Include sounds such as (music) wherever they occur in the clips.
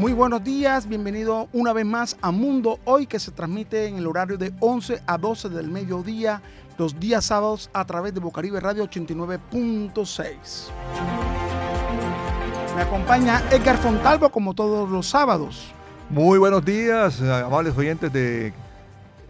Muy buenos días, bienvenido una vez más a Mundo Hoy que se transmite en el horario de 11 a 12 del mediodía, los días sábados a través de Bocaribe Radio 89.6. Me acompaña Edgar Fontalvo como todos los sábados. Muy buenos días, amables oyentes de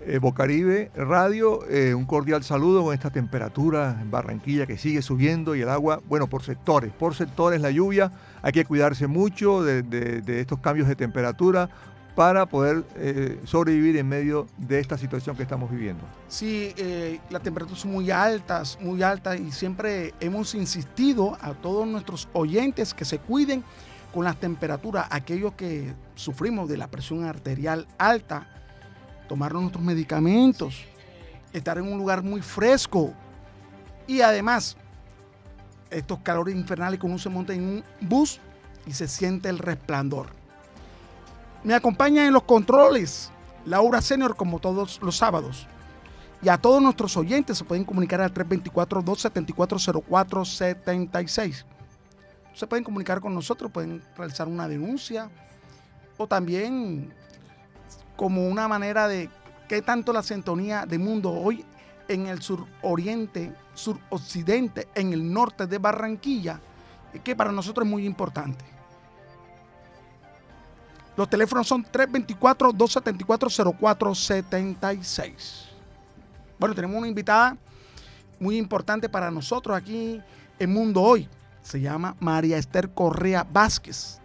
eh, Bocaribe Radio. Eh, un cordial saludo con esta temperatura en Barranquilla que sigue subiendo y el agua, bueno, por sectores, por sectores la lluvia hay que cuidarse mucho de, estos cambios de temperatura para poder eh, sobrevivir en medio de esta situación que estamos viviendo. Sí, las temperaturas son muy altas, muy altas y siempre hemos insistido a todos nuestros oyentes que se cuiden con las temperaturas, aquellos que sufrimos de la presión arterial alta, tomar nuestros medicamentos, estar en un lugar muy fresco y además estos calores infernales que uno se monta en un bus y se siente el resplandor. Me acompaña en los controles Laura Senior como todos los sábados. Y a todos nuestros oyentes se pueden comunicar al 324-274-0476. Se pueden comunicar con nosotros, pueden realizar una denuncia o también como una manera de qué tanto la sintonía de mundo hoy en el suroriente, suroccidente, en el norte de Barranquilla, que para nosotros es muy importante. Los teléfonos son 324-274-0476. Bueno, tenemos una invitada muy importante para nosotros aquí en Mundo Hoy. Se llama María Esther Correa Vázquez,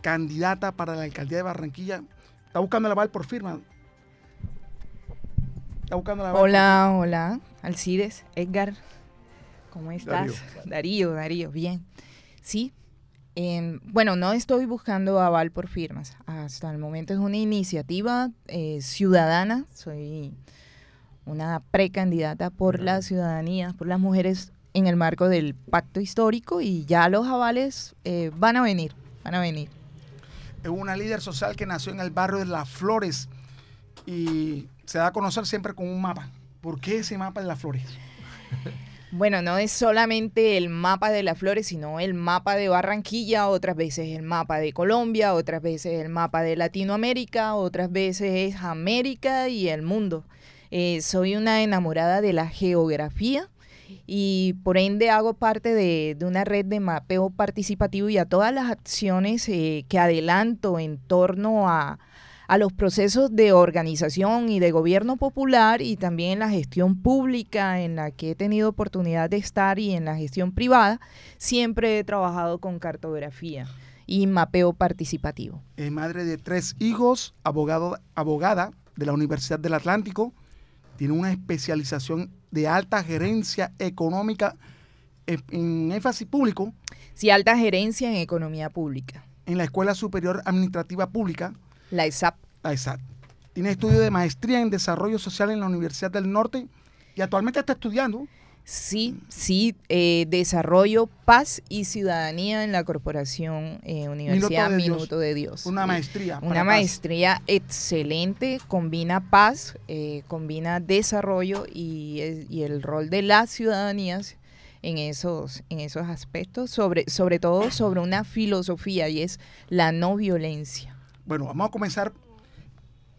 candidata para la alcaldía de Barranquilla. Está buscando el aval por firma Hola, hola, Alcides, Edgar, ¿cómo estás? Darío, Darío, bien. Sí, em, bueno, no estoy buscando aval por firmas. Hasta el momento es una iniciativa eh, ciudadana. Soy una precandidata por la ciudadanía, por las mujeres en el marco del pacto histórico y ya los avales eh, van a venir, van a venir. Es una líder social que nació en el barrio de Las Flores y se da a conocer siempre con un mapa. ¿Por qué ese mapa de las flores? (laughs) Bueno, no es solamente el mapa de las flores, sino el mapa de Barranquilla, otras veces el mapa de Colombia, otras veces el mapa de Latinoamérica, otras veces es América y el mundo. Eh, soy una enamorada de la geografía y por ende hago parte de, una red de mapeo participativo y a todas las acciones eh, que adelanto en torno a, a los procesos de organización y de gobierno popular y también la gestión pública en la que he tenido oportunidad de estar y en la gestión privada, siempre he trabajado con cartografía y mapeo participativo. Es madre de tres hijos, abogado, abogada de la Universidad del Atlántico, tiene una especialización de alta gerencia económica en énfasis público. Sí, alta gerencia en economía pública. En la Escuela Superior Administrativa Pública la ESAP. La ESAP. Tiene estudio de maestría en desarrollo social en la Universidad del Norte y actualmente está estudiando. Sí, sí, eh, desarrollo, paz y ciudadanía en la corporación eh, Universidad Minuto de, Dios. Una maestría. Una maestría excelente, combina paz, eh, combina desarrollo y, y, el rol de las ciudadanías en esos, en esos aspectos, sobre, sobre todo sobre una filosofía y es la no violencia. Bueno, vamos a comenzar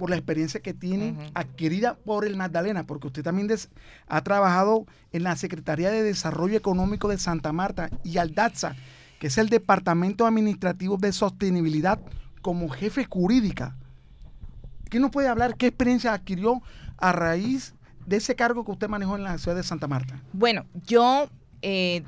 por la experiencia que tiene adquirida por el Magdalena, porque usted también ha trabajado en la Secretaría de Desarrollo Económico de Santa Marta y Aldaza, que es el Departamento Administrativo de Sostenibilidad, como jefe jurídica. ¿Qué nos puede hablar? ¿Qué experiencia adquirió a raíz de ese cargo que usted manejó en la ciudad de Santa Marta? Bueno, yo eh,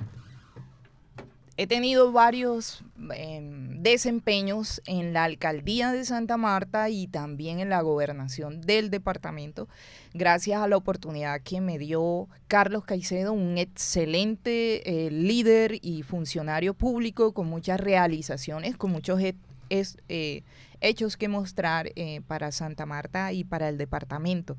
he tenido varios em, desempeños en la alcaldía de Santa Marta y también en la gobernación del departamento, gracias a la oportunidad que me dio Carlos Caicedo, un excelente eh, líder y funcionario público con muchas realizaciones, con muchos eh, hechos que mostrar eh, para Santa Marta y para el departamento.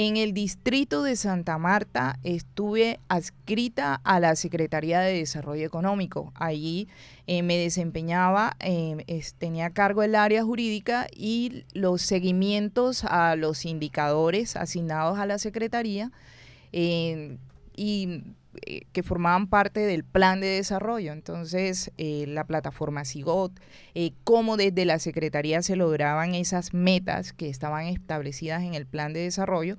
En el distrito de Santa Marta estuve adscrita a la Secretaría de Desarrollo Económico. Allí eh, me desempeñaba, eh, tenía cargo el área jurídica y los seguimientos a los indicadores asignados a la Secretaría. y eh, que formaban parte del plan de desarrollo. Entonces, eh, la plataforma SIGOT, eh, cómo desde la Secretaría se lograban esas metas que estaban establecidas en el plan de desarrollo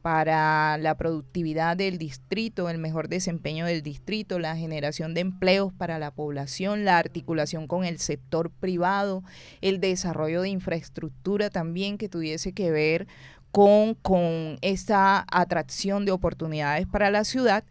para la productividad del distrito, el mejor desempeño del distrito, la generación de empleos para la población, la articulación con el sector privado, el desarrollo de infraestructura también que tuviese que ver con, con esta atracción de oportunidades para la ciudad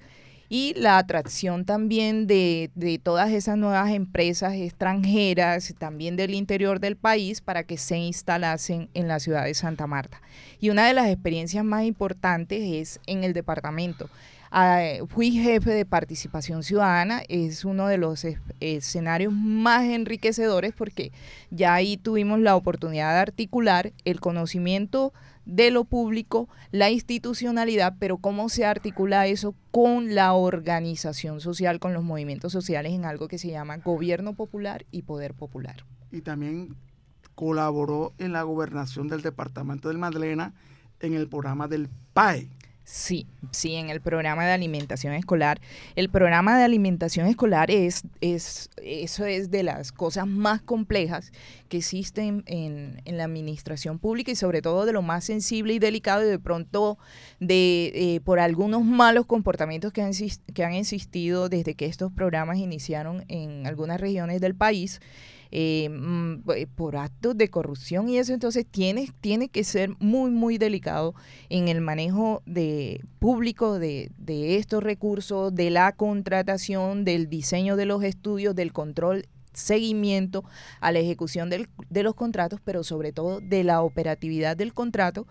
y la atracción también de, todas esas nuevas empresas extranjeras, también del interior del país, para que se instalasen en la ciudad de Santa Marta. Y una de las experiencias más importantes es en el departamento. Ah, fui jefe de participación ciudadana, es uno de los escenarios más enriquecedores porque ya ahí tuvimos la oportunidad de articular el conocimiento de lo público, la institucionalidad, pero cómo se articula eso con la organización social, con los movimientos sociales en algo que se llama gobierno popular y poder popular. Y también colaboró en la gobernación del departamento del Magdalena en el programa del PAE. Sí, sí, en el programa de alimentación escolar. El programa de alimentación escolar es, es eso es de las cosas más complejas que existen en, la administración pública y sobre todo de lo más sensible y delicado y de pronto de eh, por algunos malos comportamientos que han, que han existido desde que estos programas iniciaron en algunas regiones del país. Eh, mm, eh, por actos de corrupción y eso, entonces tiene, tiene que ser muy, muy delicado en el manejo de público de, de estos recursos, de la contratación, del diseño de los estudios, del control seguimiento a la ejecución del, de los contratos, pero sobre todo de la operatividad del contrato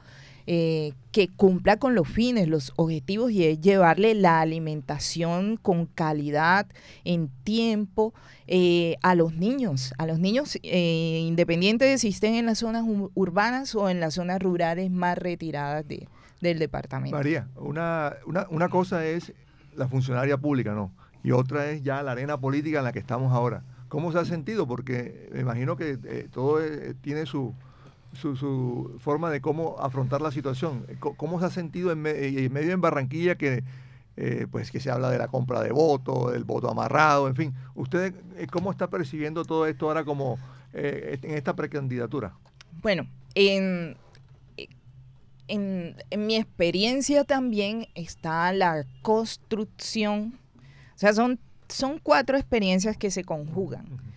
eh, que cumpla con los fines, los objetivos y es llevarle la alimentación con calidad, en tiempo, eh, a los niños, a los niños eh, independientes de si estén en las zonas urbanas o en las zonas rurales más retiradas de, del departamento. María, una, una, una cosa es la funcionaria pública, ¿no? Y otra es ya la arena política en la que estamos ahora. ¿Cómo se ha sentido? Porque me imagino que todo tiene su, su, forma de cómo afrontar la situación. ¿Cómo se ha sentido en, medio en Barranquilla que, eh, pues que se habla de la compra de votos, del voto amarrado, en fin? ¿Usted eh, cómo está percibiendo todo esto ahora como eh, en esta precandidatura? Bueno, en, en, mi experiencia también está la construcción, o sea, son, son cuatro experiencias que se conjugan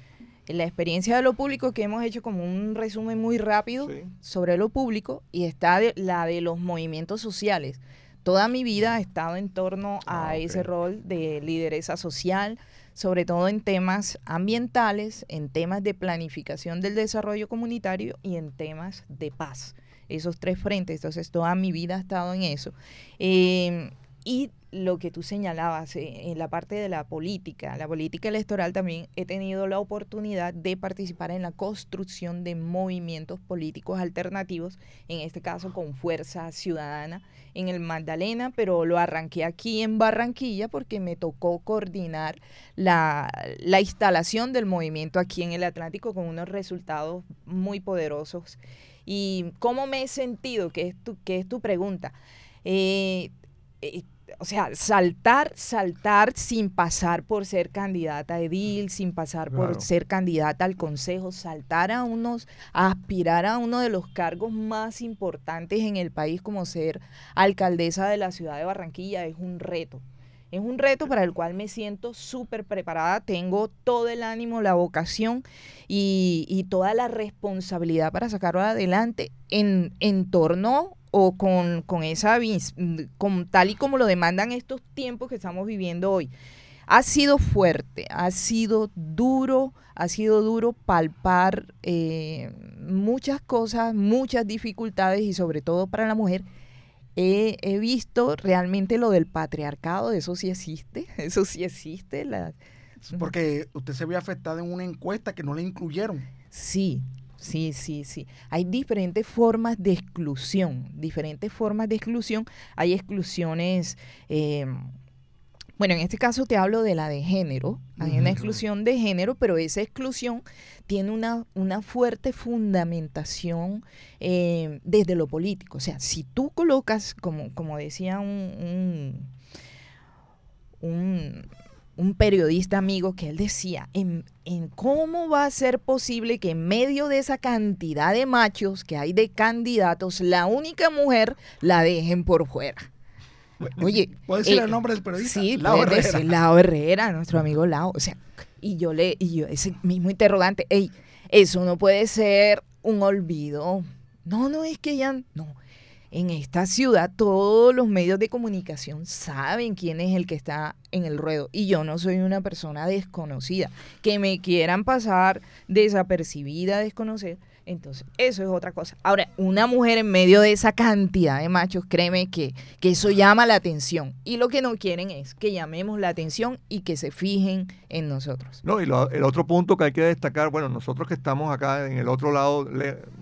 la experiencia de lo público que hemos hecho como un resumen muy rápido sobre lo público y está la de los movimientos sociales. Toda mi vida he estado en torno a ah, ese rol de lideresa social, sobre todo en temas ambientales, en temas de planificación del desarrollo comunitario y en temas de paz. Esos tres frentes, entonces toda mi vida he estado en eso. Eh, y lo que tú señalabas eh, en la parte de la política, la política electoral también he tenido la oportunidad de participar en la construcción de movimientos políticos alternativos, en este caso con Fuerza Ciudadana en el Magdalena, pero lo arranqué aquí en Barranquilla porque me tocó coordinar la, la instalación del movimiento aquí en el Atlántico con unos resultados muy poderosos. ¿Y cómo me he sentido? Que es tu, que es tu pregunta. Eh, eh o sea, saltar, saltar sin pasar por ser candidata a edil, sin pasar por ser candidata al consejo, saltar a unos, a aspirar a uno de los cargos más importantes en el país como ser alcaldesa de la ciudad de Barranquilla es un reto. Es un reto para el cual me siento súper preparada, tengo todo el ánimo, la vocación y, y, toda la responsabilidad para sacarlo adelante en, en torno o con, con esa, con, tal y como lo demandan estos tiempos que estamos viviendo hoy. Ha sido fuerte, ha sido duro, ha sido duro palpar eh, muchas cosas, muchas dificultades y sobre todo para la mujer. He, he, visto realmente lo del patriarcado, eso sí existe, (laughs) eso sí existe. La... Porque usted se vio afectada en una encuesta que no le incluyeron. Sí, sí, sí, sí. Hay diferentes formas de exclusión, diferentes formas de exclusión. Hay exclusiones, eh, bueno, en este caso te hablo de la de género. Hay una exclusión de género, pero esa exclusión tiene una, una fuerte fundamentación eh, desde lo político. O sea, si tú colocas, como, como decía un, un, un periodista amigo que él decía, en, en, cómo va a ser posible que en medio de esa cantidad de machos que hay de candidatos, la única mujer la dejen por fuera. Oye, ¿puede decir el nombre del periodista? Sí, Lao Herrera. Decir Lao Herrera, nuestro amigo Lao. O sea, y yo le, y yo, ese mismo interrogante, ey, eso no puede ser un olvido. No, no es que ya, no. En esta ciudad todos los medios de comunicación saben quién es el que está en el ruedo y yo no soy una persona desconocida. Que me quieran pasar desapercibida, desconocer, entonces, eso es otra cosa. Ahora, una mujer en medio de esa cantidad de machos, créeme que, que eso llama la atención. Y lo que no quieren es que llamemos la atención y que se fijen en nosotros. No, y el otro punto que hay que destacar, bueno, nosotros que estamos acá en el otro lado,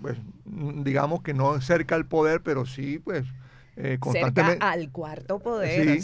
pues, digamos que no cerca al poder, pero sí, pues eh, Cerca al cuarto poder.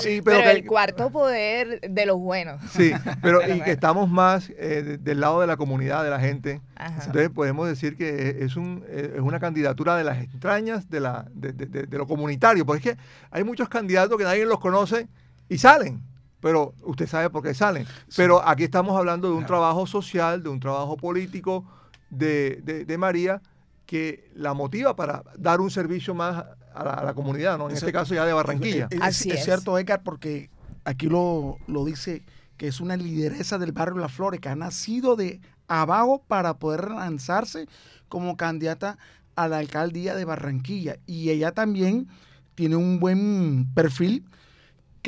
Sí, pero, el cuarto poder de los buenos. Sí, pero (laughs) y que estamos más eh, del lado de la comunidad, de la gente. Entonces podemos decir que es, un, eh, es una candidatura de las entrañas de, la, de, lo comunitario, porque es que hay muchos candidatos que nadie los conoce y salen pero usted sabe por qué salen. Pero aquí estamos hablando de un trabajo social, de un trabajo político de, de María, que la motiva para dar un servicio más a la, comunidad, ¿no? En este caso ya de Barranquilla. Es, es, cierto, Edgar, porque aquí lo, lo dice que es una lideresa del barrio Las Flores, que ha nacido de abajo para poder lanzarse como candidata a la alcaldía de Barranquilla. Y ella también tiene un buen perfil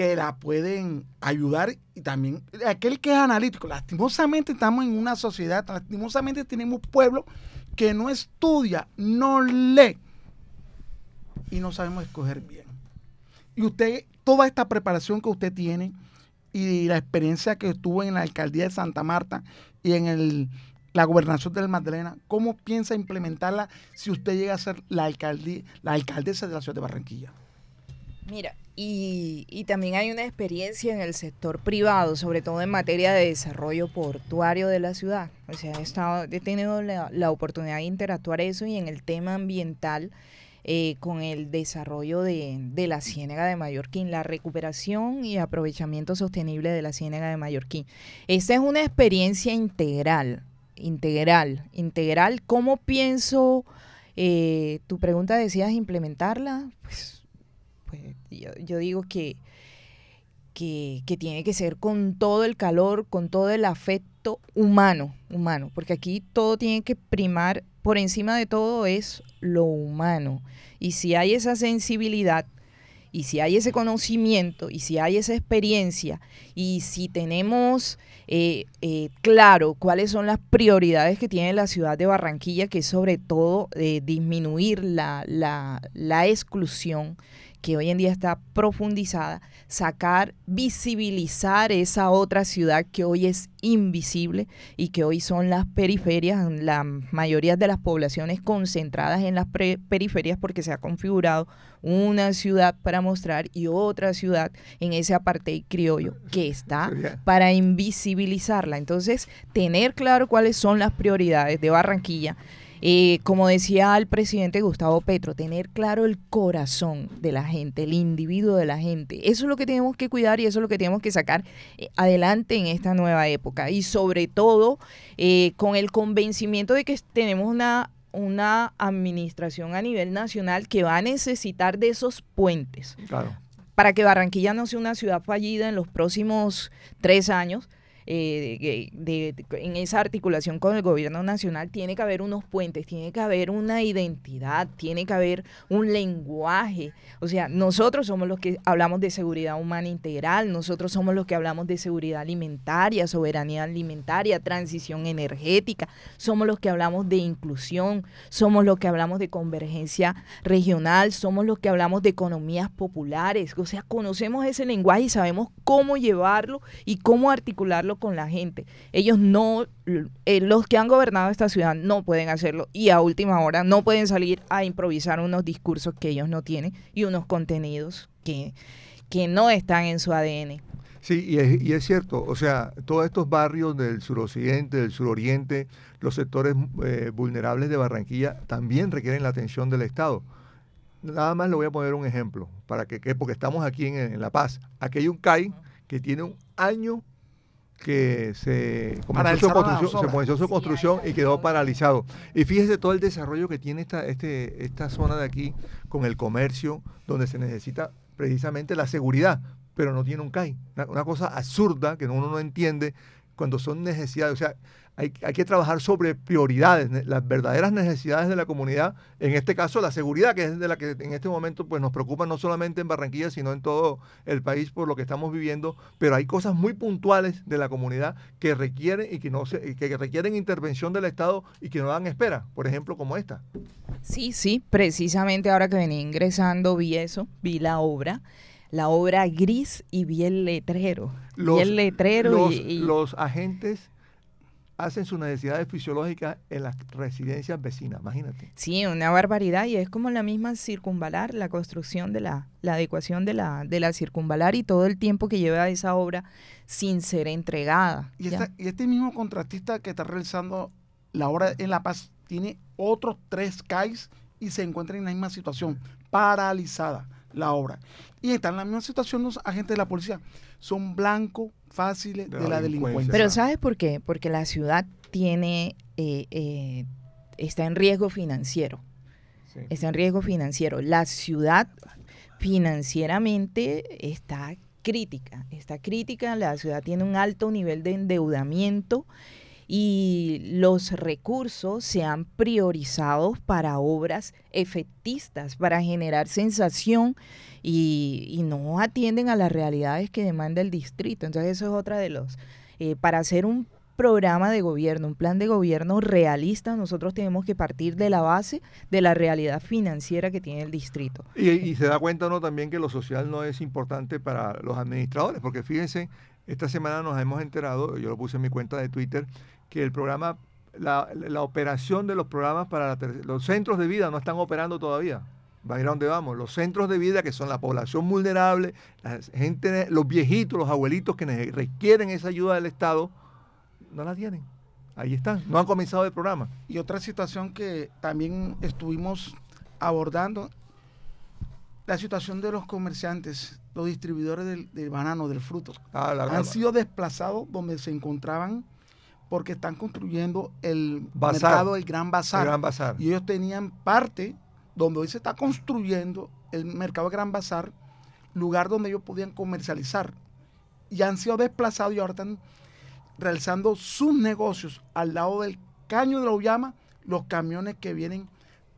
que la pueden ayudar y también aquel que es analítico. Lastimosamente estamos en una sociedad, lastimosamente tenemos pueblos que no estudia, no lee y no sabemos escoger bien. Y usted, toda esta preparación que usted tiene y la experiencia que tuvo en la alcaldía de Santa Marta y en el, la gobernación del Magdalena, ¿cómo piensa implementarla si usted llega a ser la, alcaldía, la alcaldesa de la ciudad de Barranquilla? Mira, y, también hay una experiencia en el sector privado, sobre todo en materia de desarrollo portuario de la ciudad. O sea, he, estado, he tenido la, oportunidad de interactuar eso y en el tema ambiental eh, con el desarrollo de, de, la ciénaga de Mallorquín, la recuperación y aprovechamiento sostenible de la ciénaga de Mallorquín. Esta es una experiencia integral, integral, integral. ¿Cómo pienso? Eh, tu pregunta decías implementarla. Pues pues yo, digo que, que, tiene que ser con todo el calor, con todo el afecto humano, humano, porque aquí todo tiene que primar, por encima de todo es lo humano. Y si hay esa sensibilidad, y si hay ese conocimiento, y si hay esa experiencia, y si tenemos eh, eh, claro cuáles son las prioridades que tiene la ciudad de Barranquilla, que es sobre todo eh, disminuir la, la, la exclusión que hoy en día está profundizada, sacar, visibilizar esa otra ciudad que hoy es invisible y que hoy son las periferias, la mayoría de las poblaciones concentradas en las periferias porque se ha configurado una ciudad para mostrar y otra ciudad en ese apartheid criollo que está (laughs) para invisibilizarla. Entonces, tener claro cuáles son las prioridades de Barranquilla eh, como decía el presidente Gustavo Petro, tener claro el corazón de la gente, el individuo de la gente. Eso es lo que tenemos que cuidar y eso es lo que tenemos que sacar eh, adelante en esta nueva época. Y sobre todo eh, con el convencimiento de que tenemos una una administración a nivel nacional que va a necesitar de esos puentes. Para que Barranquilla no sea una ciudad fallida en los próximos tres años, eh, de, en esa articulación con el gobierno nacional, tiene que haber unos puentes, tiene que haber una identidad, tiene que haber un lenguaje. O sea, nosotros somos los que hablamos de seguridad humana integral, nosotros somos los que hablamos de seguridad alimentaria, soberanía alimentaria, transición energética, somos los que hablamos de inclusión, somos los que hablamos de convergencia regional, somos los que hablamos de economías populares. O sea, conocemos ese lenguaje y sabemos cómo llevarlo y cómo articularlo con la gente. Ellos no, eh, los que han gobernado esta ciudad no pueden hacerlo y a última hora no pueden salir a improvisar unos discursos que ellos no tienen y unos contenidos que, que no están en su ADN. Sí, y es, y es, cierto, o sea, todos estos barrios del suroccidente, del suroriente, los sectores eh, vulnerables de Barranquilla también requieren la atención del Estado. Nada más le voy a poner un ejemplo, para que, porque estamos aquí en, La Paz. Aquí hay un CAI que tiene un año que se comenzó, su construcción, se comenzó su construcción y quedó paralizado. Y fíjese todo el desarrollo que tiene esta, este, esta zona de aquí con el comercio, donde se necesita precisamente la seguridad, pero no tiene un CAI. Una, cosa absurda que uno no entiende cuando son necesidades. O sea, hay, hay, que trabajar sobre prioridades, las verdaderas necesidades de la comunidad, en este caso la seguridad, que es de la que en este momento pues, nos preocupa no solamente en Barranquilla, sino en todo el país por lo que estamos viviendo, pero hay cosas muy puntuales de la comunidad que requieren y que, no se, que requieren intervención del Estado y que no dan espera, por ejemplo, como esta. Sí, sí, precisamente ahora que venía ingresando vi eso, vi la obra la obra gris y vi el letrero. Los, el letrero los, y, los agentes hacen sus necesidades fisiológicas en las residencias vecinas, imagínate. Sí, una barbaridad y es como la misma circunvalar, la construcción de la, la adecuación de la, de la circunvalar y todo el tiempo que lleva esa obra sin ser entregada. Y, y este mismo contratista que está realizando la obra en La Paz tiene otros tres CAIs y se encuentra en la misma situación, paralizada la obra. Y están en la misma situación los agentes de la policía. Son blancos fáciles de, la delincuencia. Pero ¿sabes por qué? Porque la ciudad tiene, eh, eh, está en riesgo financiero. Está en riesgo financiero. La ciudad financieramente está crítica, está crítica. La ciudad tiene un alto nivel de endeudamiento y los recursos se han priorizado para obras efectistas, para generar sensación y, no atienden a las realidades que demanda el distrito. Entonces eso es otra de los, eh, para hacer un programa de gobierno, un plan de gobierno realista, nosotros tenemos que partir de la base de la realidad financiera que tiene el distrito. Y, se da cuenta uno también que lo social no es importante para los administradores, porque fíjense, esta semana nos hemos enterado, yo lo puse en mi cuenta de Twitter, que el programa, la, operación de los programas para los centros de vida no están operando todavía. Va a ir a dónde vamos. Los centros de vida, que son la población vulnerable, la gente, los viejitos, los abuelitos que requieren esa ayuda del Estado, no la tienen. Ahí están, no han comenzado el programa. Y otra situación que también estuvimos abordando, la situación de los comerciantes, los distribuidores del, banano, del fruto, ah, han sido desplazados donde se encontraban porque están construyendo el mercado, el Gran Bazar. Gran Bazar. Y ellos tenían parte donde hoy se está construyendo el mercado Gran Bazar, lugar donde ellos podían comercializar. Y han sido desplazados y ahora están realizando sus negocios al lado del caño de la Ullama, los camiones que vienen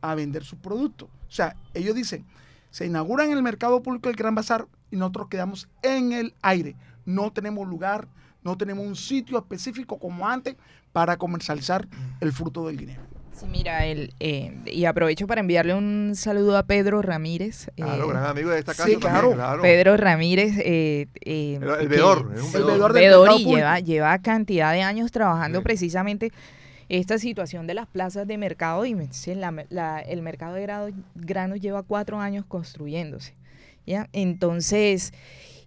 a vender sus productos. O sea, ellos dicen, se inaugura en el mercado público el Gran Bazar y nosotros quedamos en el aire. No tenemos lugar, no tenemos un sitio específico como antes para comercializar el fruto del guineo. Sí, mira, el, eh, y aprovecho para enviarle un saludo a Pedro Ramírez. Claro, eh, gran amigo de esta casa. Sí, claro. Pedro Ramírez. Eh, el, el vedor, es un vedor. vedor y lleva, lleva cantidad de años trabajando precisamente esta situación de las plazas de mercado. Y la, el mercado de granos lleva cuatro años construyéndose. ¿ya? Entonces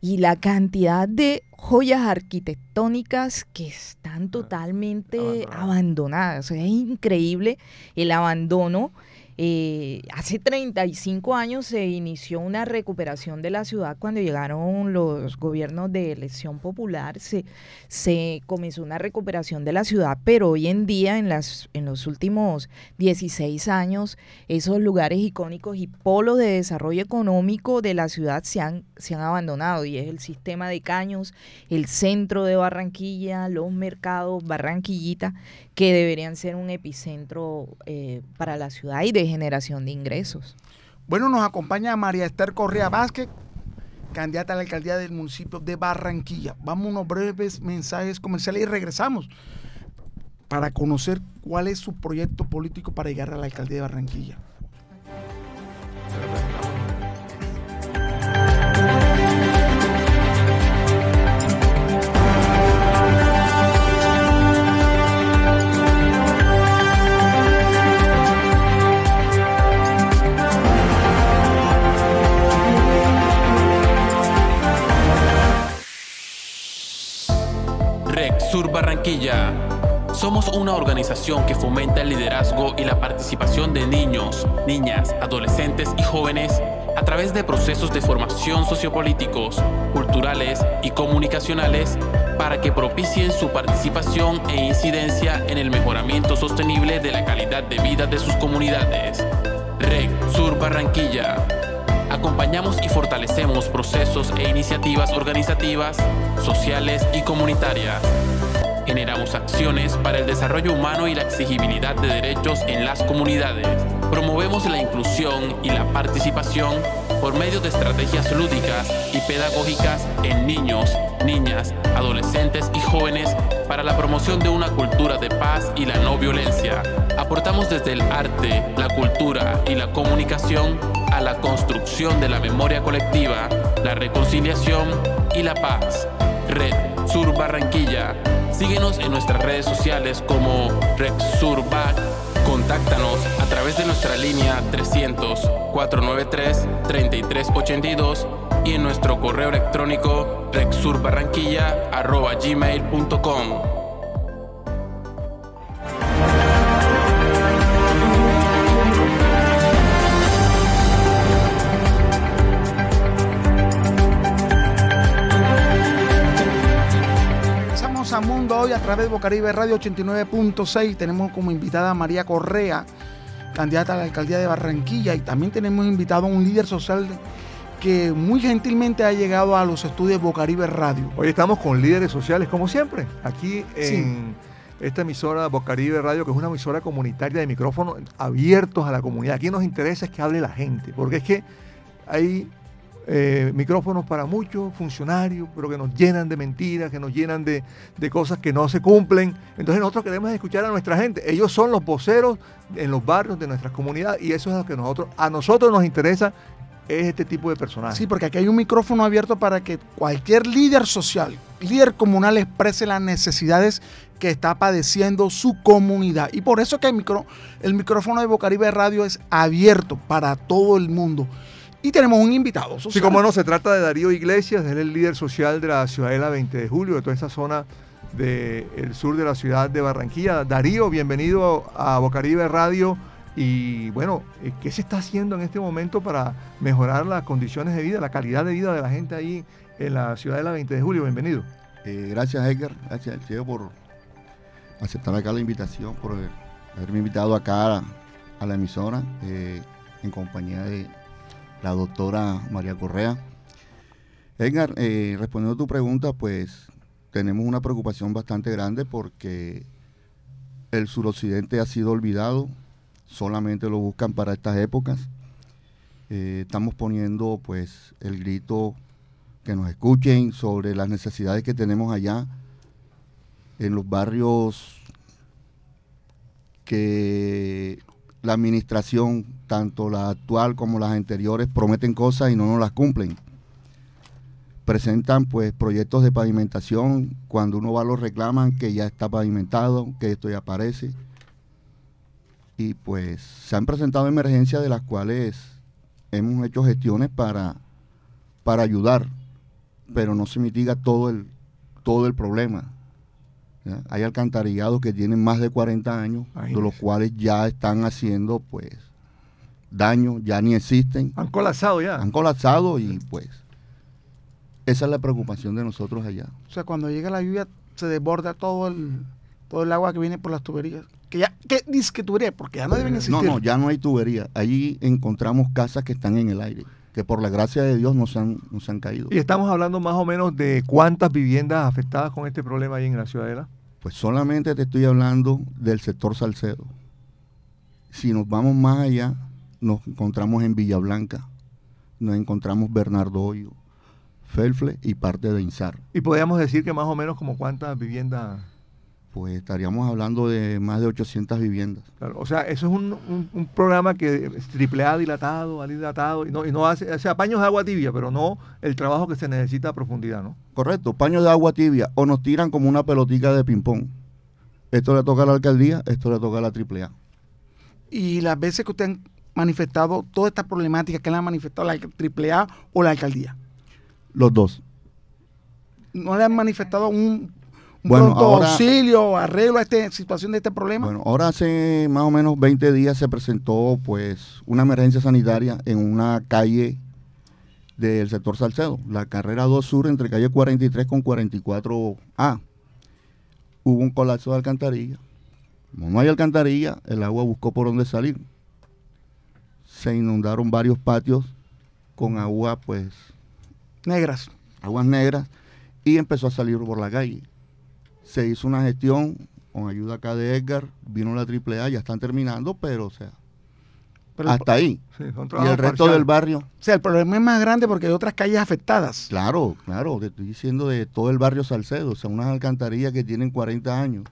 y la cantidad de joyas arquitectónicas que están ah, totalmente abandonadas. es increíble el abandono eh, hace 35 años se inició una recuperación de la ciudad. Cuando llegaron los gobiernos de elección popular, se, comenzó una recuperación de la ciudad, pero hoy en día, en, las, en los últimos 16 años, esos lugares icónicos y polos de desarrollo económico de la ciudad se han, se han abandonado y es el sistema de caños, el centro de Barranquilla, los mercados, Barranquillita, que deberían ser un epicentro eh, para la ciudad y de generación de ingresos. Bueno, nos acompaña María Esther Correa Vázquez, candidata a la alcaldía del municipio de Barranquilla. Vamos unos breves mensajes comerciales y regresamos para conocer cuál es su proyecto político para llegar a la alcaldía de Barranquilla. Sur Barranquilla. Somos una organización que fomenta el liderazgo y la participación de niños, niñas, adolescentes y jóvenes a través de procesos de formación sociopolíticos, culturales y comunicacionales para que propicien su participación e incidencia en el mejoramiento sostenible de la calidad de vida de sus comunidades. REC Sur Barranquilla. Acompañamos y fortalecemos procesos e iniciativas organizativas, sociales y comunitarias. Generamos acciones para el desarrollo humano y la exigibilidad de derechos en las comunidades. Promovemos la inclusión y la participación por medio de estrategias lúdicas y pedagógicas en niños, niñas, adolescentes y jóvenes para la promoción de una cultura de paz y la no violencia. Aportamos desde el arte, la cultura y la comunicación a la construcción de la memoria colectiva, la reconciliación y la paz. Red Sur Barranquilla. Síguenos en nuestras redes sociales como Red Sur Back. Contáctanos a través de nuestra línea 300-493-3382 y en nuestro correo electrónico rexurbarranquilla.gmail.com. a Mundo Hoy a través de Bocaribe Radio 89.6. Tenemos como invitada a María Correa, candidata a la alcaldía de Barranquilla, y también tenemos invitado a un líder social que muy gentilmente ha llegado a los estudios Bocaribe Radio. Hoy estamos con líderes sociales, como siempre, aquí en esta emisora Bocaribe Radio, que es una emisora comunitaria de micrófonos abiertos a la comunidad. Aquí nos interesa es que hable la gente, porque es que hay eh, micrófonos para muchos funcionarios, pero que nos llenan de mentiras, que nos llenan de, de, cosas que no se cumplen. Entonces nosotros queremos escuchar a nuestra gente. Ellos son los voceros en los barrios de nuestras comunidades y eso es lo que nosotros, a nosotros nos interesa es este tipo de personajes. Sí, porque aquí hay un micrófono abierto para que cualquier líder social, líder comunal exprese las necesidades que está padeciendo su comunidad. Y por eso que el, el micrófono de Bocaribe Radio es abierto para todo el mundo. Y tenemos un invitado social. Sí, como no, se trata de Darío Iglesias, él es el líder social de la Ciudadela 20 de Julio, de toda esa zona del sur de la ciudad de Barranquilla. Darío, bienvenido a Bocaribe Radio. Y bueno, ¿qué se está haciendo en este momento para mejorar las condiciones de vida, la calidad de vida de la gente ahí en la ciudad de la 20 de julio? Bienvenido. Eh, gracias Edgar, gracias al por aceptar acá la invitación, por haberme invitado acá a, a la emisora eh, en compañía de la doctora María Correa. Edgar, eh, respondiendo a tu pregunta, pues tenemos una preocupación bastante grande porque el suroccidente ha sido olvidado, solamente lo buscan para estas épocas. Eh, estamos poniendo pues el grito que nos escuchen sobre las necesidades que tenemos allá en los barrios que la administración, tanto la actual como las anteriores, prometen cosas y no nos las cumplen. Presentan pues proyectos de pavimentación, cuando uno va los reclaman que ya está pavimentado, que esto ya aparece y pues se han presentado emergencias de las cuales hemos hecho gestiones para, para ayudar, pero no se mitiga todo el, todo el problema. ¿ya? Hay alcantarillados que tienen más de 40 años, de los cuales ya están haciendo pues daño, ya ni existen. Han colapsado ya. Han colapsado y pues esa es la preocupación de nosotros allá. O sea, cuando llega la lluvia se desborda todo el, todo el agua que viene por las tuberías. Que ya, ¿qué dice que tubería? Porque ya no deben existir. No, no, ya no hay tubería. Allí encontramos casas que están en el aire, que por la gracia de Dios no se han, no se han caído. Y estamos hablando más o menos de cuántas viviendas afectadas con este problema ahí en la ciudadela. Pues solamente te estoy hablando del sector Salcedo. Si nos vamos más allá, nos encontramos en Villa Blanca, nos encontramos Bernardo Hoyo, Felfle y parte de Insar. Y podríamos decir que más o menos como cuántas viviendas pues estaríamos hablando de más de 800 viviendas. Claro, o sea, eso es un, un, un, programa que es triple A dilatado, A dilatado, y no, y no hace, o sea, paños de agua tibia, pero no el trabajo que se necesita a profundidad, ¿no? Correcto, paños de agua tibia, o nos tiran como una pelotica de ping-pong. Esto le toca a la alcaldía, esto le toca a la triple A. Y las veces que usted manifestado toda esta problemática, que le ha manifestado la triple A o la alcaldía? Los dos. ¿No le han manifestado un un Bueno, pronto ahora- auxilio, arreglo a esta situación de este problema. Bueno, ahora hace más o menos 20 días se presentó pues una emergencia sanitaria en una calle del sector Salcedo, la carrera 2 Sur entre calle 43 con 44A. Hubo un colapso de alcantarilla. Como no hay alcantarilla, el agua buscó por dónde salir. Se inundaron varios patios con agua pues Negras. aguas negras y empezó a salir por la calle. Se hizo una gestión con ayuda acá de Edgar, vino la AAA, ya están terminando, pero o sea, Pero el- hasta ahí. Sí, Y el resto del barrio, o sea, el problema es más grande porque hay otras calles afectadas. claro, claro, te estoy diciendo de todo el barrio Salcedo, o sea, unas alcantarillas que tienen 40 años.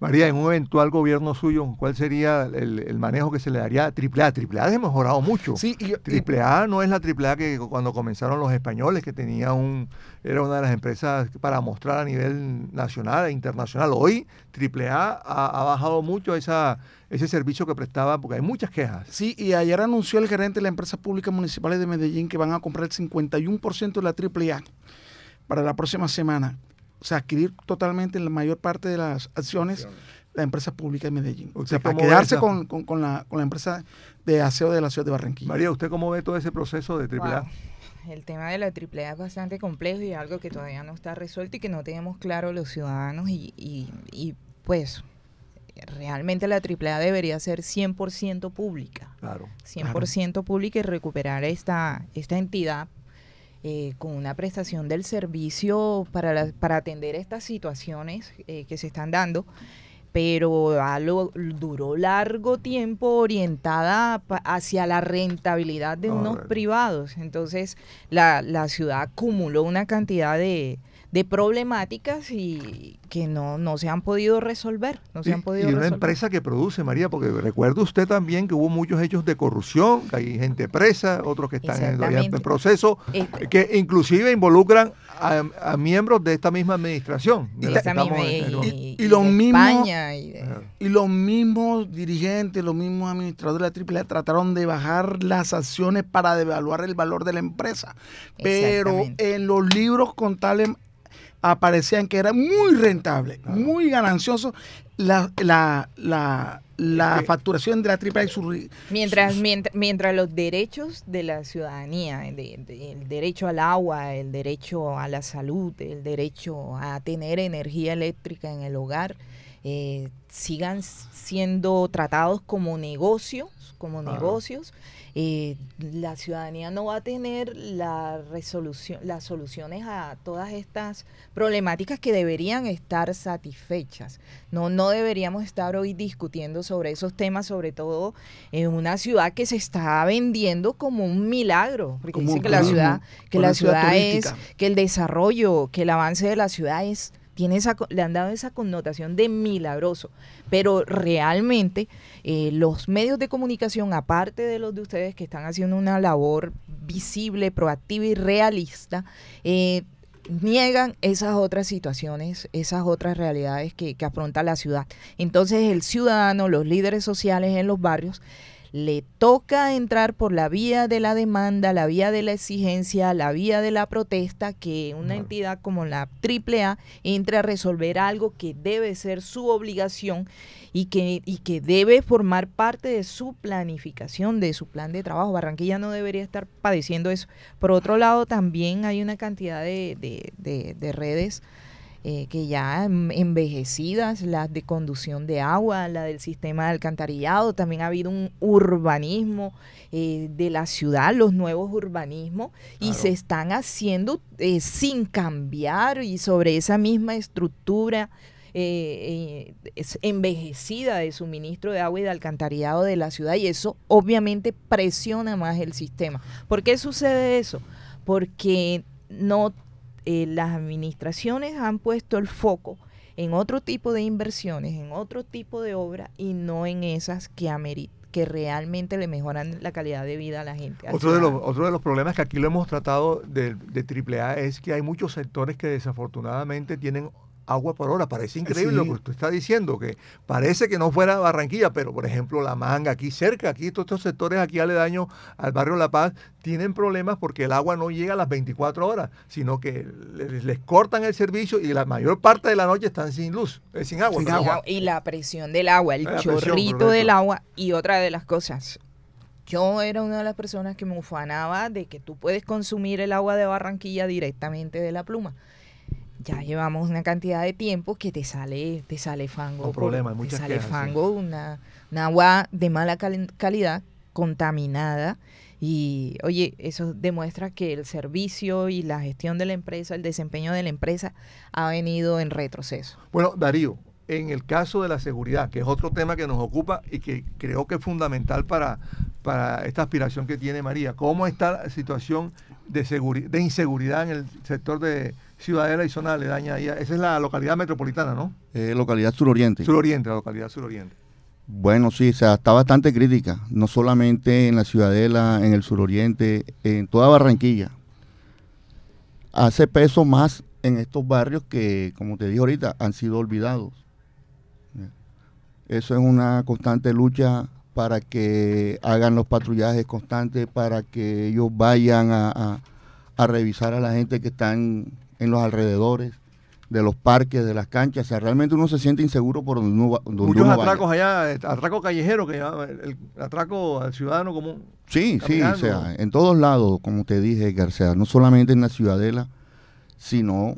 María, en un eventual gobierno suyo, ¿cuál sería el, el manejo que se le daría a AAA? AAA ha mejorado mucho. Sí, y, y- Triple A no es la triple A que cuando comenzaron los españoles, que tenía un, era una de las empresas para mostrar a nivel nacional e internacional. Hoy Triple A ha, ha bajado mucho esa, ese servicio que prestaba, porque hay muchas quejas. sí, y ayer anunció el gerente de la empresa pública municipales de Medellín que van a comprar el 51% de la AAA para la próxima semana. O sea, adquirir totalmente la mayor parte de las acciones de la empresa pública de Medellín. O ¿Usted sea, para quedarse con, con- con la, con la empresa de aseo de la ciudad de Barranquilla. María, ¿usted cómo ve todo ese proceso de Triple A? Wow. El tema de la AAA es bastante complejo y algo que todavía no está resuelto y que no tenemos claro los ciudadanos y, y- y, pues realmente la AAA debería ser 100% pública. Claro. 100% pública y recuperar esta, esta entidad eh, con una prestación del servicio para, la- para atender estas situaciones eh, que se están dando, pero a lo- duró largo tiempo orientada pa- hacia la rentabilidad de unos privados. Entonces la, la ciudad acumuló una cantidad de, de problemáticas y que no, no se han podido resolver. No se Y, han podido y una resolver. empresa que produce, María, porque recuerde usted también que hubo muchos hechos de corrupción, que hay gente presa, otros que están en, en proceso, Eh, que inclusive involucran a, a miembros de esta misma administración. de esa misma- en- y, y lo de mismo- España y de- Ajá. Y los mismos dirigentes, los mismos administradores de la AAA trataron de bajar las acciones para devaluar el valor de la empresa. Pero en los libros contables aparecían que era muy rentable, muy ganancioso la, la, la, la facturación de la AAA y su... Mientras, su- mientras, mientras los derechos de la ciudadanía, de- de- el derecho al agua, el derecho a la salud, el derecho a tener energía eléctrica en el hogar, eh, sigan siendo tratados como negocios, como negocios, eh, la ciudadanía no va a tener la resolución, las soluciones a todas estas problemáticas que deberían estar satisfechas. No, no deberíamos estar hoy discutiendo sobre esos temas, sobre todo en una ciudad que se está vendiendo como un milagro, porque Como un que la ciudad, que la ciudad ciudad es, que el desarrollo, que el avance de la ciudad es le han dado esa connotación de milagroso, pero realmente eh, los medios de comunicación, aparte de los de ustedes que están haciendo una labor visible, proactiva y realista, eh, niegan esas otras situaciones, esas otras realidades que afronta la ciudad. Entonces el ciudadano, los líderes sociales en los barrios, le toca entrar por la vía de la demanda, la vía de la exigencia, la vía de la protesta, que una entidad como la AAA entre a resolver algo que debe ser su obligación y que, y que debe formar parte de su planificación, de su plan de trabajo. Barranquilla no debería estar padeciendo eso. Por otro lado, también hay una cantidad de, de- de- de redes eh, que ya envejecidas, las de conducción de agua, la del sistema de alcantarillado, también ha habido un urbanismo eh, de la ciudad, los nuevos urbanismos, y se están haciendo eh, sin cambiar y sobre esa misma estructura eh, eh, es envejecida de suministro de agua y de alcantarillado de la ciudad y eso obviamente presiona más el sistema. ¿Por qué sucede eso? Porque no eh, las administraciones han puesto el foco en otro tipo de inversiones, en otro tipo de obra y no en esas que amerit que realmente le mejoran la calidad de vida a la gente. Otro de, los, otro de los problemas que aquí lo hemos tratado de, de AAA es que hay muchos sectores que desafortunadamente tienen agua por hora. Parece increíble lo que usted está diciendo, que parece que no fuera Barranquilla, pero por ejemplo La Manga, aquí cerca, aquí todos estos sectores aquí aledaños al barrio La Paz, tienen problemas porque el agua no llega a las 24 horas, sino que les, les cortan el servicio y la mayor parte de la noche están sin luz, eh, sin agua. Sin perdón. agua. Y la presión del agua, el La chorrito del agua. Y otra de las cosas, yo era una de las personas que me ufanaba de que tú puedes consumir el agua de Barranquilla directamente de la pluma. Ya llevamos una cantidad de tiempo que te sale, te sale fango. Con por- problemas, te sale quejas, sí. fango, una, una agua de mala cal- calidad, contaminada. Y oye, eso demuestra que el servicio y la gestión de la empresa, el desempeño de la empresa ha venido en retroceso. Bueno, Darío, en el caso de la seguridad, que es otro tema que nos ocupa y que creo que es fundamental para, para esta aspiración que tiene María, ¿cómo está la situación de, de inseguridad en el sector de Ciudadela y zona aledaña? ahí? Esa es la localidad metropolitana, ¿no? Eh, localidad suroriente. Suroriente, la localidad suroriente. Bueno, sí, o sea, está bastante crítica, no solamente en la Ciudadela, en el suroriente, en toda Barranquilla. Hace peso más en estos barrios que, como te dije ahorita, han sido olvidados. Eso es una constante lucha para que hagan los patrullajes constantes, para que ellos vayan a, a- a revisar a la gente que están en los alrededores de los parques, de las canchas. O sea, realmente uno se siente inseguro por donde uno, va- donde Muchos uno vaya. atracos allá, eh, atraco callejero, que el, atraco al ciudadano común. Sí, sí, o sea, en todos lados, como te dije, García, no solamente en la ciudadela, sino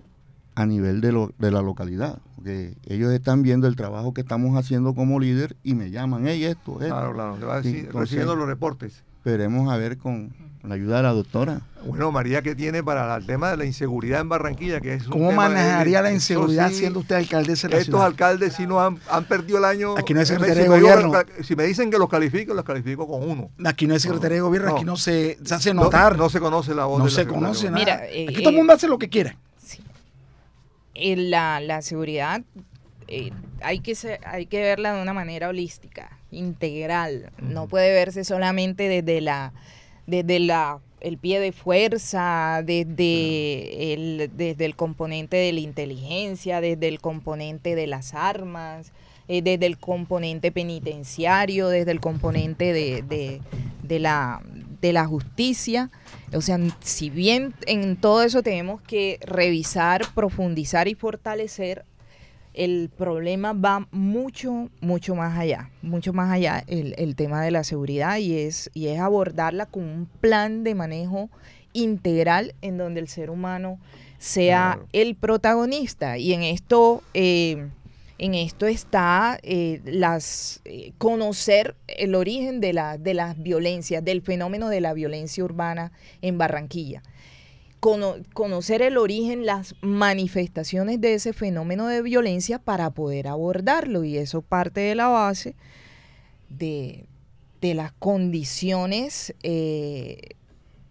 a nivel de, lo- de la localidad. Porque ellos están viendo el trabajo que estamos haciendo como líder y me llaman, hey, esto, esto. Claro, claro, le va a decir, entonces- recibiendo los reportes. Esperemos a ver con la ayuda de la doctora. Bueno, María, ¿qué tiene para el tema de la inseguridad en Barranquilla? Que es un ¿Cómo tema- manejaría eh, la inseguridad sí, siendo usted alcaldesa de la Estos ciudad? alcaldes sí nos han, han perdido el año. Aquí no hay Eh, secretaría si de digo gobierno. si me dicen que los califico, los califico con uno. Aquí no hay secretaría de gobierno, No. aquí no se, se hace No- notar. No, se conoce la voz No de la se conoce nada. Mira, eh, aquí eh, todo el mundo hace lo que quiere. Sí. Eh, la, la seguridad eh, hay, que ser- hay que verla de una manera holística, integral. No puede verse solamente desde la desde la el pie de fuerza, desde el, desde el componente de la inteligencia, desde el componente de las armas, eh, desde el componente penitenciario, desde el componente de, de- de la, de la justicia. O sea, si bien en todo eso tenemos que revisar, profundizar y fortalecer, el problema va mucho, mucho más allá, mucho más allá el, el tema de la seguridad y es, y es abordarla con un plan de manejo integral en donde el ser humano sea Claro. el protagonista. Y en esto, eh, en esto está eh, las eh, conocer el origen de, la, de las violencias, del fenómeno de la violencia urbana en Barranquilla. Cono- conocer el origen, las manifestaciones de ese fenómeno de violencia para poder abordarlo. Y eso parte de la base de, de las condiciones eh,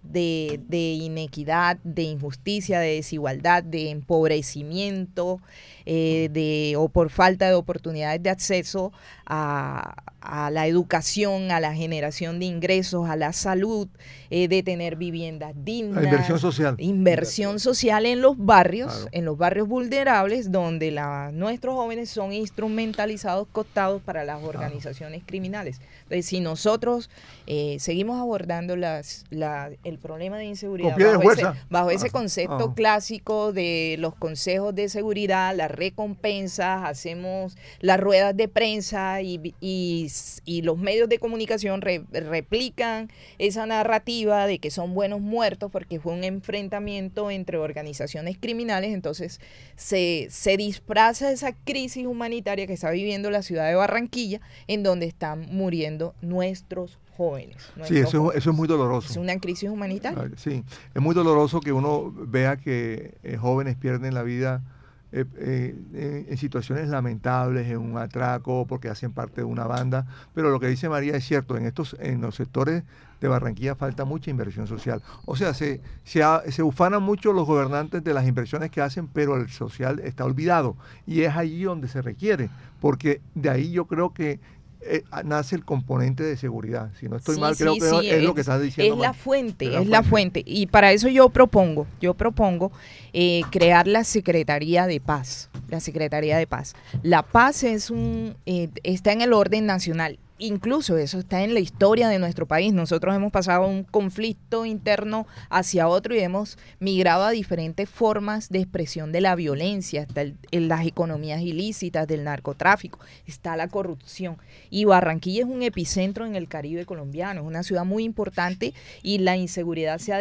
de, de inequidad, de injusticia, de desigualdad, de empobrecimiento, eh, de, o por falta de oportunidades de acceso a, a la educación, a la generación de ingresos, a la salud, eh, de tener viviendas dignas. La inversión social. Inversión social en los barrios, Claro. en los barrios vulnerables, donde la- nuestros jóvenes son instrumentalizados, cooptados para las organizaciones criminales. Entonces, si nosotros eh, seguimos abordando las, la- el problema de inseguridad de bajo ese, fuerza. bajo ese concepto ah. clásico de los consejos de seguridad, las recompensas, hacemos las ruedas de prensa y, y- y los medios de comunicación re- replican esa narrativa de que son buenos muertos porque fue un enfrentamiento entre organizaciones criminales, entonces se, se disfraza esa crisis humanitaria que está viviendo la ciudad de Barranquilla, en donde están muriendo nuestros jóvenes. Sí, eso, jóvenes. eso es muy doloroso. Es una crisis humanitaria. Sí, es muy doloroso que uno vea que eh, jóvenes pierden la vida eh, eh, en- situaciones lamentables, en un atraco, porque hacen parte de una banda. Pero lo que dice María es cierto, en estos, en los sectores de Barranquilla falta mucha inversión social. O sea, se, se, ha- se ufanan mucho los gobernantes de las inversiones que hacen, pero el social está olvidado. Y es allí donde se requiere, porque de ahí yo creo que eh, nace el componente de seguridad. Si no estoy Sí, mal, creo que sí, es, lo que estás diciendo. Es la fuente, Es es la la fuente. Y para eso yo propongo, yo propongo eh, crear la Secretaría de Paz. la Secretaría de Paz. La paz es un, eh, está en el orden nacional incluso eso está en la historia de nuestro país. Nosotros hemos pasado un conflicto interno hacia otro y hemos migrado a diferentes formas de expresión de la violencia, hasta en las economías ilícitas, del narcotráfico, está la corrupción. Y Barranquilla es un epicentro en el Caribe colombiano, es una ciudad muy importante y la inseguridad se ha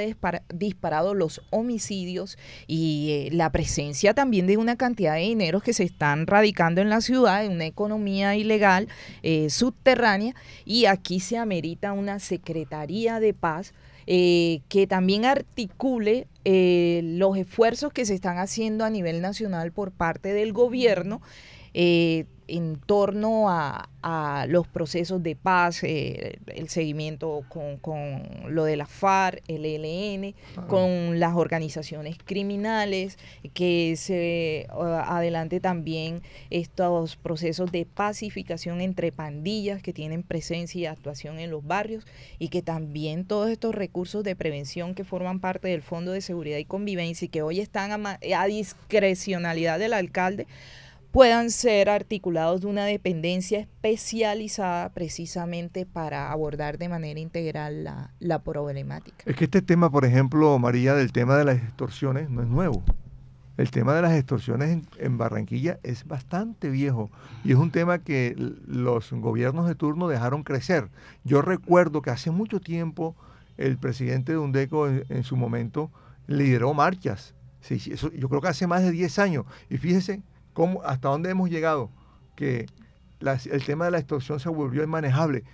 disparado, los homicidios y eh, la presencia también de una cantidad de dineros que se están radicando en la ciudad, en una economía ilegal, eh, subterránea y aquí se amerita una Secretaría de Paz eh, que también articule eh, los esfuerzos que se están haciendo a nivel nacional por parte del gobierno. Eh, en torno a, los procesos de paz, eh, el seguimiento con, lo de la FARC, el ELN, con las organizaciones criminales, que se uh, adelante también estos procesos de pacificación entre pandillas que tienen presencia y actuación en los barrios y que también todos estos recursos de prevención que forman parte del Fondo de Seguridad y Convivencia y que hoy están a, a discrecionalidad del alcalde, puedan ser articulados de una dependencia especializada precisamente para abordar de manera integral la, problemática. Es que este tema, por ejemplo, María, del tema de las extorsiones no es nuevo. El tema de las extorsiones en, Barranquilla es bastante viejo y es un tema que los gobiernos de turno dejaron crecer. Yo recuerdo que hace mucho tiempo el presidente de Undeco en, su momento lideró marchas. yo creo que hace más de 10 años. Y fíjese hasta dónde hemos llegado, que el tema de la extorsión se volvió inmanejable.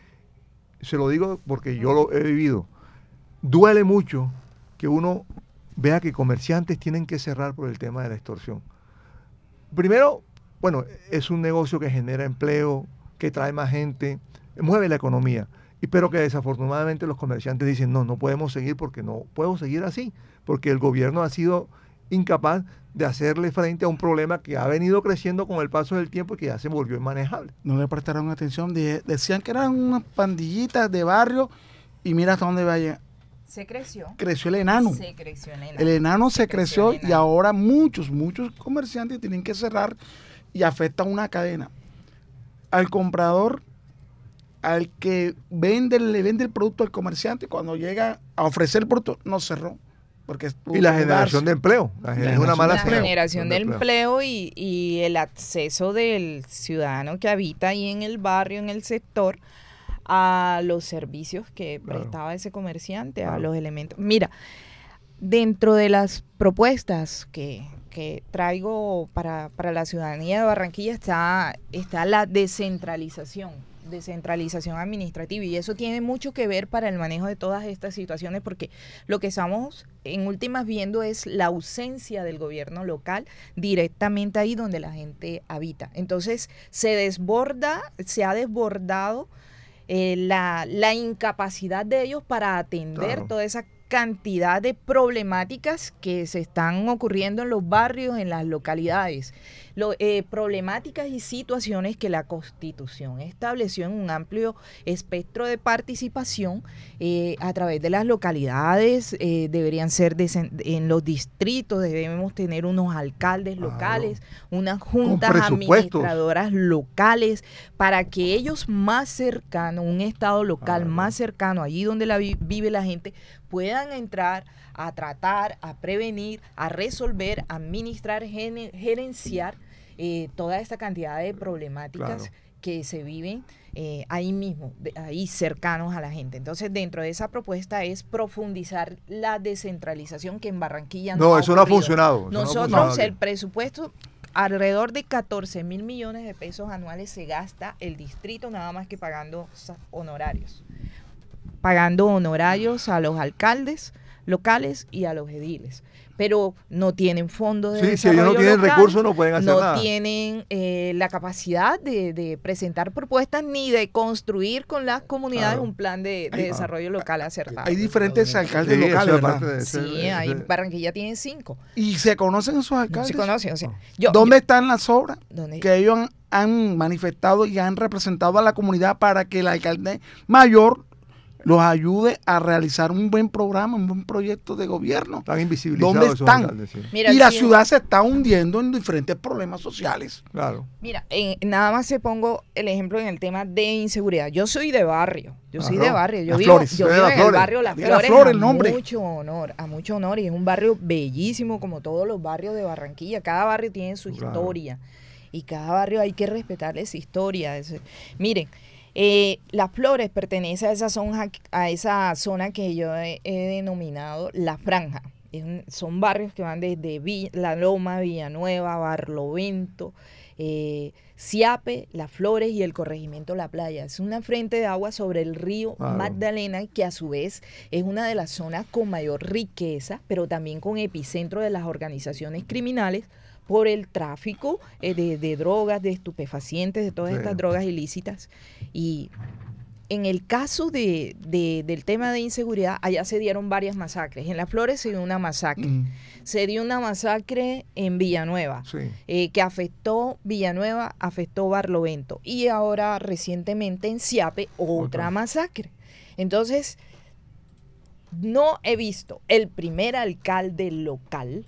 Se lo digo porque yo lo he vivido. Duele mucho que uno vea que comerciantes tienen que cerrar por el tema de la extorsión. Primero, bueno, es un negocio que genera empleo, que trae más gente, mueve la economía. Y pero que desafortunadamente los comerciantes dicen, no, no podemos seguir porque no puedo seguir así, porque el gobierno ha sido incapaz de hacerle frente a un problema que ha venido creciendo con el paso del tiempo y que ya se volvió inmanejable. No le prestaron atención, decían que eran unas pandillitas de barrio y mira hasta dónde vaya. Se creció. Creció el enano. Se creció el enano. El enano se, creció, y ahora muchos, muchos comerciantes tienen que cerrar y afecta una cadena. Al comprador, al que vende, le vende el producto al comerciante, cuando llega a ofrecer el producto, no cerró y la generación de empleo. La, una mala generación de empleo, y, el acceso del ciudadano que habita ahí en el barrio, en el sector, a los servicios que prestaba ese comerciante, a los elementos. Mira, dentro de las propuestas que, traigo para, para, la ciudadanía de Barranquilla está, está la descentralización descentralización administrativa y eso tiene mucho que ver para el manejo de todas estas situaciones porque lo que estamos en últimas viendo es la ausencia del gobierno local directamente ahí donde la gente habita. Entonces se desborda, se ha desbordado eh, la, incapacidad de ellos para atender toda esa cantidad de problemáticas que se están ocurriendo en los barrios, en las localidades. Eh, problemáticas y situaciones que la Constitución estableció en un amplio espectro de participación eh, a través de las localidades, eh, deberían ser en los distritos, debemos tener unos alcaldes locales, unas juntas administradoras locales, para que ellos más cercanos, un Estado local más cercano, allí donde la vive la gente, puedan entrar a tratar, a prevenir, a resolver, a administrar, gerenciar eh, toda esta cantidad de problemáticas que se viven eh, ahí mismo, ahí cercanos a la gente. Entonces, dentro de esa propuesta es profundizar la descentralización que en Barranquilla no, no eso no ha funcionado. Nosotros, el presupuesto, alrededor de 14 mil millones de pesos anuales se gasta el distrito nada más que pagando honorarios. Pagando honorarios a los alcaldes locales y a los ediles pero no tienen fondos de sí, si ellos no tienen recursos no pueden hacer nada. No tienen eh, la capacidad de, presentar propuestas ni de construir con las comunidades un plan de, desarrollo local acertado. Hay diferentes alcaldes locales, ¿verdad? sí, hay, Barranquilla tiene cinco. ¿Y se conocen esos alcaldes? Se conocen, o sea, ¿Dónde están las obras que ellos han, han manifestado y han representado a la comunidad para que el alcalde mayor los ayude a realizar un buen programa, un buen proyecto de gobierno. Están invisibilizados ¿Dónde están? alcaldes, sí. Mira, y la sí, ciudad se está hundiendo en diferentes problemas sociales. Claro. Mira, en- nada más se pongo el ejemplo en el tema de inseguridad. Yo soy de barrio, yo soy de barrio. Yo Las vivo, Flores. yo De vivo en el Flores. barrio Las De Las Flores. A el nombre. mucho honor, a mucho honor. Y es un barrio bellísimo como todos los barrios de Barranquilla. Cada barrio tiene su Claro. historia. Y cada barrio hay que respetarle esa historia. Miren, eh, Las Flores pertenece a esa zona, a esa zona que yo he, he denominado La Franja. Un- son barrios que van desde La Loma, Villanueva, Barlovento, eh, Siape, Las Flores y el corregimiento La Playa. Es una frente de agua sobre el río Claro. Magdalena que a su vez es una de las zonas con mayor riqueza, pero también con epicentro de las organizaciones criminales por el tráfico eh, de, de drogas, de estupefacientes, de todas Sí. estas drogas ilícitas. Y en el caso de, de- del tema de inseguridad, allá se dieron varias masacres. En Las Flores se dio una masacre. Mm. Se dio una masacre en Villanueva Sí. eh, que afectó Villanueva, afectó Barlovento y ahora recientemente en Siape otra, Otra. masacre. Entonces, no he visto el primer alcalde local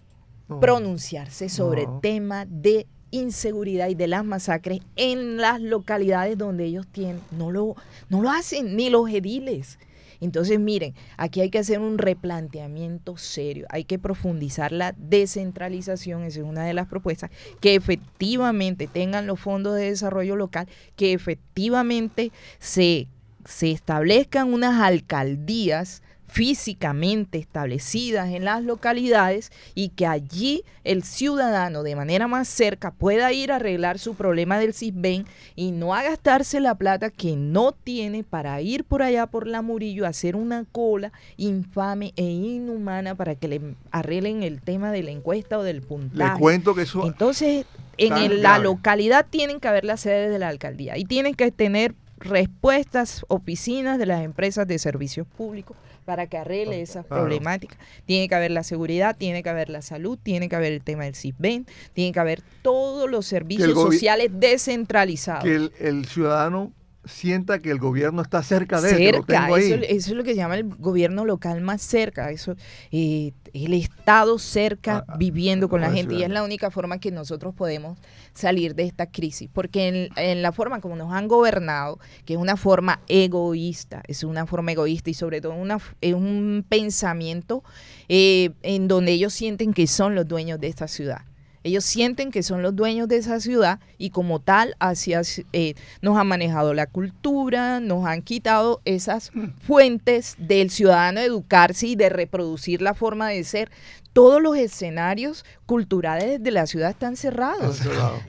No. pronunciarse sobre No. el tema de inseguridad y de las masacres en las localidades donde ellos tienen. No lo, no lo hacen, ni los ediles. Entonces, miren, aquí hay que hacer un replanteamiento serio, hay que profundizar la descentralización, esa es una de las propuestas, que efectivamente tengan los fondos de desarrollo local, que efectivamente se, se establezcan unas alcaldías físicamente establecidas en las localidades y que allí el ciudadano de manera más cerca pueda ir a arreglar su problema del CISBEN y no a gastarse la plata que no tiene para ir por allá por la Murillo a hacer una cola infame e inhumana para que le arreglen el tema de la encuesta o del Le puntaje. cuento que eso. Entonces, en el- la localidad tienen que haber las sedes de la alcaldía y tienen que tener respuestas, oficinas de las empresas de servicios públicos para que arregle esa Claro. problemática. Tiene que haber la seguridad, tiene que haber la salud, tiene que haber el tema del CISBEN, tiene que haber todos los servicios sociales descentralizados. que el, el ciudadano sienta que el gobierno está cerca de él. cerca, tengo ahí. eso, eso es lo que se llama el gobierno local más cerca, eso eh, el Estado cerca, Ah, ah, viviendo con la gente, y es la única forma que nosotros podemos salir de esta crisis, porque en, en la forma como nos han gobernado, que es una forma egoísta, es una forma egoísta y sobre todo una, es un pensamiento eh, en donde ellos sienten que son los dueños de esta ciudad. Ellos sienten que son los dueños de esa ciudad y como tal hacia, eh, nos han manejado la cultura, nos han quitado esas fuentes del ciudadano de educarse y de reproducir la forma de ser. Todos los escenarios culturales de la ciudad están cerrados.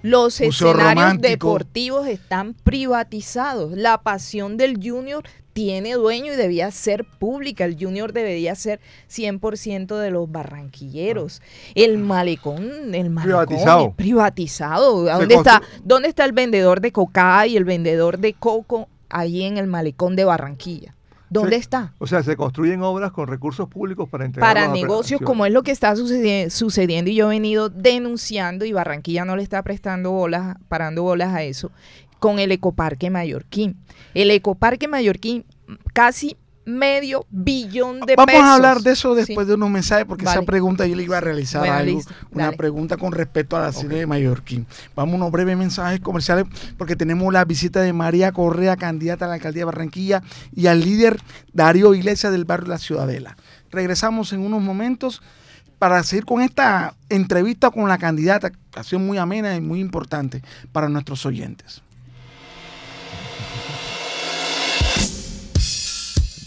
Los Museo escenarios romántico. deportivos están privatizados. La pasión del junior tiene dueño y debía ser pública. El junior debería ser 100% de los barranquilleros. El malecón, el malecón Privatizado. privatizado. ¿Dónde está, ¿Dónde está el vendedor de coca y el vendedor de coco ahí en el malecón de Barranquilla? ¿Dónde está? O sea, se construyen obras con recursos públicos para entregar para negocios como es lo que está sucedi- sucediendo y yo he venido denunciando y Barranquilla no le está prestando bolas, parando bolas a eso, con el Ecoparque Mallorquín. El Ecoparque Mallorquín, casi medio billón de Vamos pesos. a hablar de eso Sí. después de unos mensajes, porque Vale. esa pregunta yo le iba a realizar Bueno, algo, una Dale. pregunta con respecto a la ciudad de Mallorquín. Vamos a unos breves mensajes comerciales, porque tenemos la visita de María Correa, candidata a la alcaldía de Barranquilla, y al líder Darío Iglesias del barrio La Ciudadela. Regresamos en unos momentos para seguir con esta entrevista con la candidata, que ha sido muy amena y muy importante para nuestros oyentes.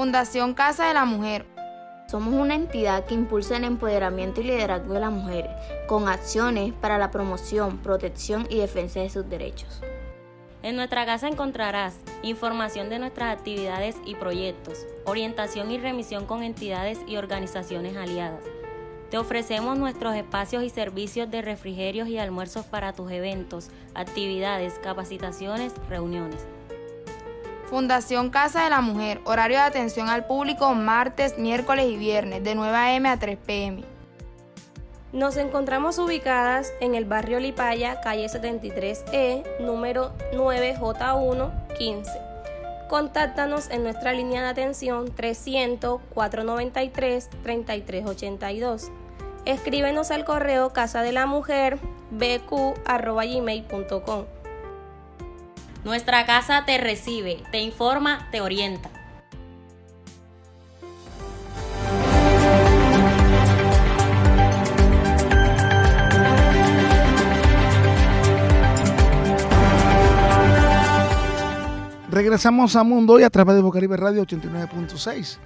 Fundación Casa de la Mujer. Somos una entidad que impulsa el empoderamiento y liderazgo de las mujeres, con acciones para la promoción, protección y defensa de sus derechos. En nuestra casa encontrarás información de nuestras actividades y proyectos, orientación y remisión con entidades y organizaciones aliadas. Te ofrecemos nuestros espacios y servicios de refrigerios y almuerzos para tus eventos, actividades, capacitaciones, reuniones. Fundación Casa de la Mujer, horario de atención al público martes, miércoles y viernes de 9 a.m. a 3 p.m. Nos encontramos ubicadas en el barrio Lipaya, calle 73E, número 9J115. Contáctanos en nuestra línea de atención 300-493-3382. Escríbenos al correo casa de la mujer bq.gmail.com. Nuestra casa te recibe, te informa, te orienta. Regresamos a Mundo Hoy a través de Bocaribe Radio 89.6.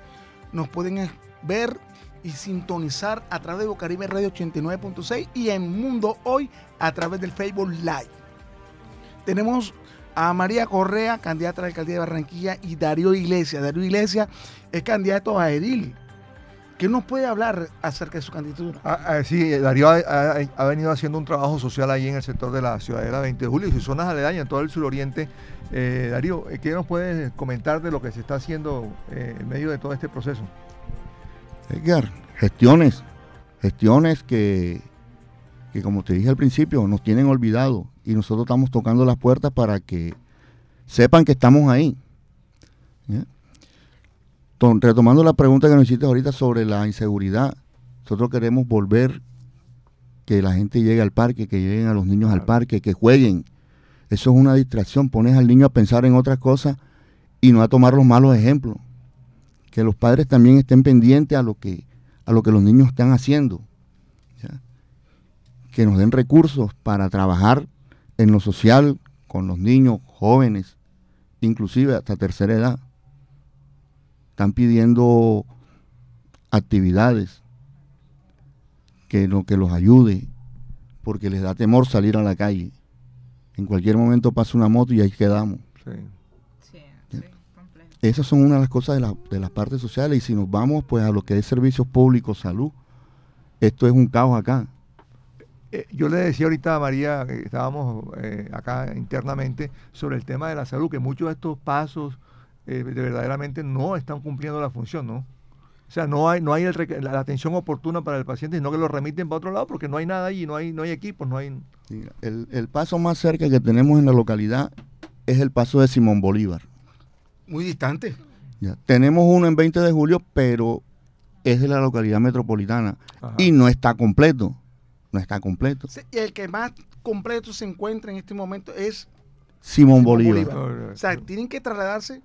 Nos pueden ver y sintonizar a través de Bocaribe Radio 89.6 y en Mundo Hoy a través del Facebook Live. Tenemos a María Correa, candidata a la alcaldía de Barranquilla, y Darío Iglesias. Darío Iglesias es candidato a Edil. ¿Qué nos puede hablar acerca de su candidatura? Ah, ah, sí, Darío ha, ha- ha venido haciendo un trabajo social ahí en el sector de la Ciudadela 20 de Julio y sus zonas aledañas en todo el suroriente. Eh, Darío, ¿qué nos puedes comentar de lo que se está haciendo eh, en medio de todo este proceso? Edgar, gestiones, gestiones que, que como te dije al principio, nos tienen olvidado y nosotros estamos tocando las puertas para que sepan que estamos ahí. Retomando la pregunta que nos hiciste ahorita sobre la inseguridad, nosotros queremos volver que la gente llegue al parque, que lleguen a los niños al parque, que jueguen. Eso es una distracción, pones al niño a pensar en otras cosas y no a tomar los malos ejemplos que los padres también estén pendientes a lo que, a lo que los niños están haciendo. Que nos den recursos para trabajar en lo social con los niños, jóvenes, inclusive hasta tercera edad. Están pidiendo actividades que, lo, que los ayude, porque les da temor salir a la calle. En cualquier momento pasa una moto y ahí quedamos. Esas son una de las cosas de, la- de las partes sociales y si nos vamos pues a lo que es servicios públicos, salud, esto es un caos acá. Eh, yo le decía ahorita a María, que estábamos eh, acá internamente, sobre el tema de la salud, que muchos de estos pasos eh, de verdaderamente no están cumpliendo la función, ¿no? O sea, no hay, no hay el la, la atención oportuna para el paciente, sino que lo remiten para otro lado porque no hay nada allí, no hay, no hay equipos, no hay... Sí, El, el paso más cerca que tenemos en la localidad es el paso de Simón Bolívar. Muy distante. Ya. Tenemos uno en 20 de julio, pero es de la localidad metropolitana Ajá. y no está completo. No está completo. Sí, Y el que más completo se encuentra en este momento es Simón Bolívar. O sea, tienen que trasladarse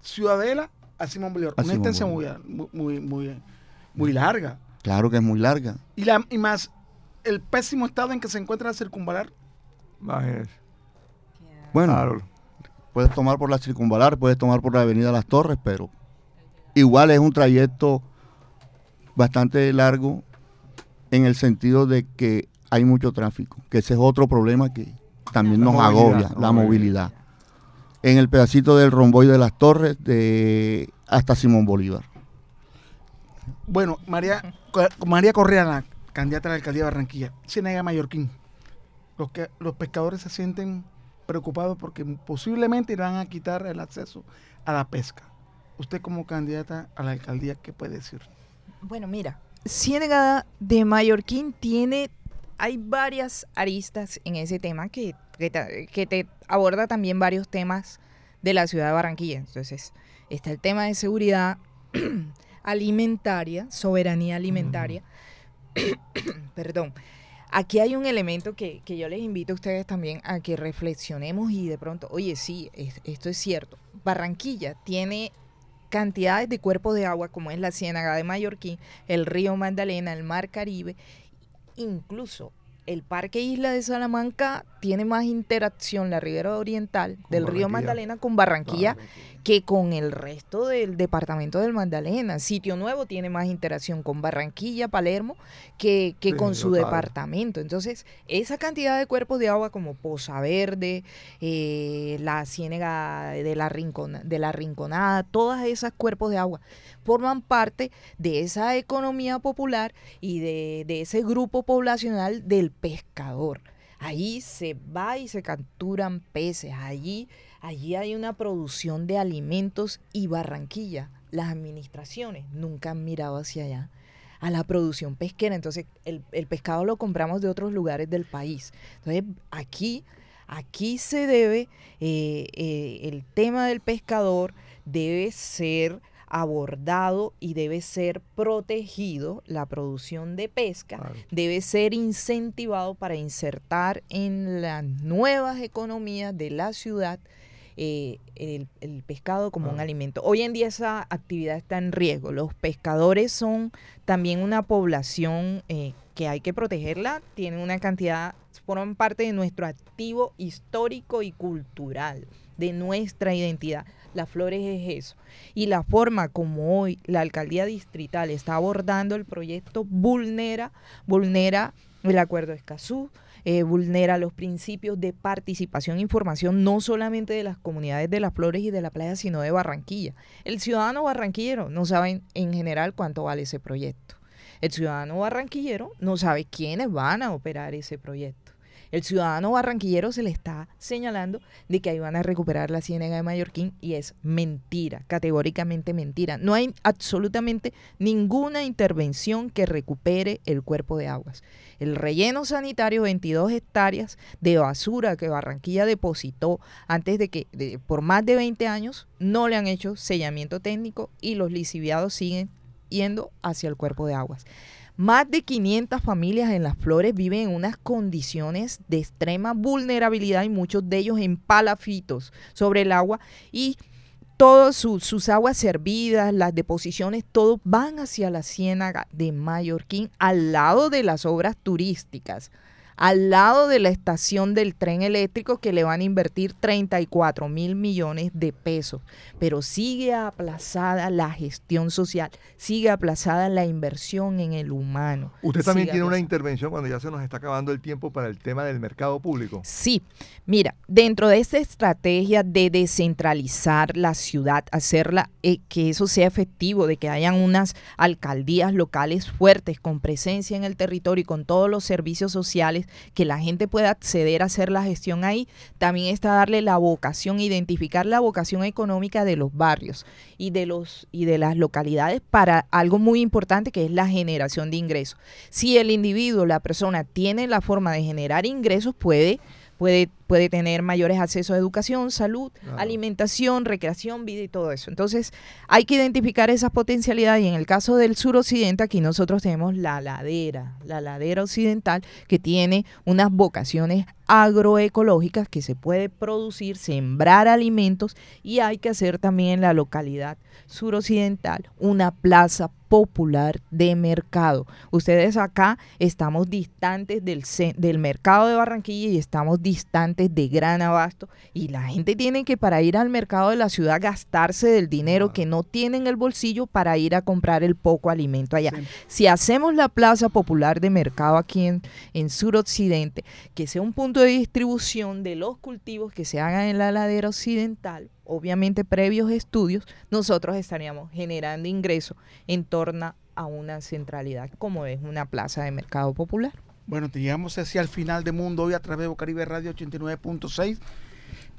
Ciudadela a Simón Bolívar. A Una Simón distancia muy, muy, muy, muy, muy larga. Claro que es muy larga. Y, la, y más el pésimo estado en que se encuentra la circunvalar. Bueno, puedes tomar por la circunvalar, puedes tomar por la avenida Las Torres, pero igual es un trayecto bastante largo en el sentido de que hay mucho tráfico, que ese es otro problema que también La nos movilidad, agobia, la movilidad. movilidad. En el pedacito del romboy de Las Torres de hasta Simón Bolívar. Bueno, María, María Correa, la candidata a la alcaldía de Barranquilla, Ciénaga Mallorquín. Los, que, los pescadores se sienten preocupados porque posiblemente irán a quitar el acceso a la pesca. Usted como candidata a la alcaldía, ¿qué puede decir? Bueno, mira, Ciénaga de Mallorquín tiene, hay varias aristas en ese tema que, que, te, que te aborda también varios temas de la ciudad de Barranquilla. Entonces, está el tema de seguridad (clears throat) alimentaria, soberanía alimentaria. (coughs) Perdón. Aquí hay un elemento que, que yo les invito a ustedes también a que reflexionemos y de pronto, oye, sí, es- esto es cierto. Barranquilla tiene cantidades de cuerpos de agua como es la Ciénaga de Mallorquín, el río Magdalena, el Mar Caribe, incluso el Parque Isla de Salamanca tiene más interacción, la ribera oriental del río. Magdalena con Barranquilla, que con el resto del departamento del Magdalena. Sitio Nuevo tiene más interacción con Barranquilla, Palermo, que, que con su departamento. Entonces, esa cantidad de cuerpos de agua como Poza Verde, eh, la Ciénega de la, de la Rinconada, todas esas cuerpos de agua forman parte de esa economía popular y de, de ese grupo poblacional del pescador. Ahí se va y se capturan peces, allí Allí hay una producción de alimentos y Barranquilla, las administraciones nunca han mirado hacia allá a la producción pesquera. Entonces, el, pescado lo compramos de otros lugares del país. Entonces, aquí, aquí se debe, eh, eh, el tema del pescador debe ser abordado y debe ser protegido, la producción de pesca debe ser incentivado para insertar en las nuevas economías de la ciudad eh, el, pescado como un alimento. Hoy en día esa actividad está en riesgo. Los pescadores son también una población eh, que hay que protegerla, tienen una cantidad, forman parte de nuestro activo histórico y cultural, de nuestra identidad. Las flores es eso. Y la forma como hoy la alcaldía distrital está abordando el proyecto vulnera, vulnera el acuerdo de Escazú, eh, vulnera los principios de participación e información no solamente de las comunidades de las flores y de la playa, sino de Barranquilla. El ciudadano barranquillero no sabe en general cuánto vale ese proyecto. El ciudadano barranquillero no sabe quiénes van a operar ese proyecto. El ciudadano barranquillero se le está señalando de que ahí van a recuperar la ciénaga de Mallorquín y es mentira, categóricamente mentira. No hay absolutamente ninguna intervención que recupere el cuerpo de aguas. El relleno sanitario, 22 hectáreas de basura que Barranquilla depositó antes de que, por más de 20 años, no le han hecho sellamiento técnico y los lisiviados siguen yendo hacia el cuerpo de aguas. Más de 500 familias en Las Flores viven en unas condiciones de extrema vulnerabilidad y muchos de ellos en palafitos sobre el agua y todas sus aguas servidas, las deposiciones, todo van hacia la ciénaga de Mallorquín al lado de las obras turísticas al lado de la estación del tren eléctrico que le van a invertir 34 mil millones de pesos. Pero sigue aplazada la gestión social, sigue aplazada la inversión en el humano. Usted también tiene una intervención cuando ya se nos está acabando el tiempo para el tema del mercado público. Sí, mira, dentro de esta estrategia de descentralizar la ciudad, hacerla eh, que eso sea efectivo, de que hayan unas alcaldías locales fuertes con presencia en el territorio y con todos los servicios sociales, que la gente pueda acceder a hacer la gestión ahí, también está darle la vocación, identificar la vocación económica de los barrios y de los y de las localidades para algo muy importante que es la generación de ingresos. Si el individuo, la persona tiene la forma de generar ingresos, puede puede, puede tener mayores accesos a educación, salud, alimentación, recreación, vida y todo eso. Entonces, hay que identificar esas potencialidades y en el caso del suroccidente, aquí nosotros tenemos la ladera, la ladera occidental, que tiene unas vocaciones agroecológicas que se puede producir, sembrar alimentos y hay que hacer también en la localidad suroccidental una plaza popular de mercado. Ustedes acá estamos distantes del, del mercado de Barranquilla y estamos distantes de Gran Abasto y la gente tiene que para ir al mercado de la ciudad gastarse del dinero que no tienen en el bolsillo para ir a comprar el poco alimento allá. Si hacemos la plaza popular de mercado aquí en, en suroccidente, que sea un punto de distribución de los cultivos que se hagan en la ladera occidental, obviamente previos estudios, nosotros estaríamos generando ingresos en torno a una centralidad como es una plaza de mercado popular. Bueno, te llegamos hacia el final de Mundo hoy a través de Caribe Radio 89.6.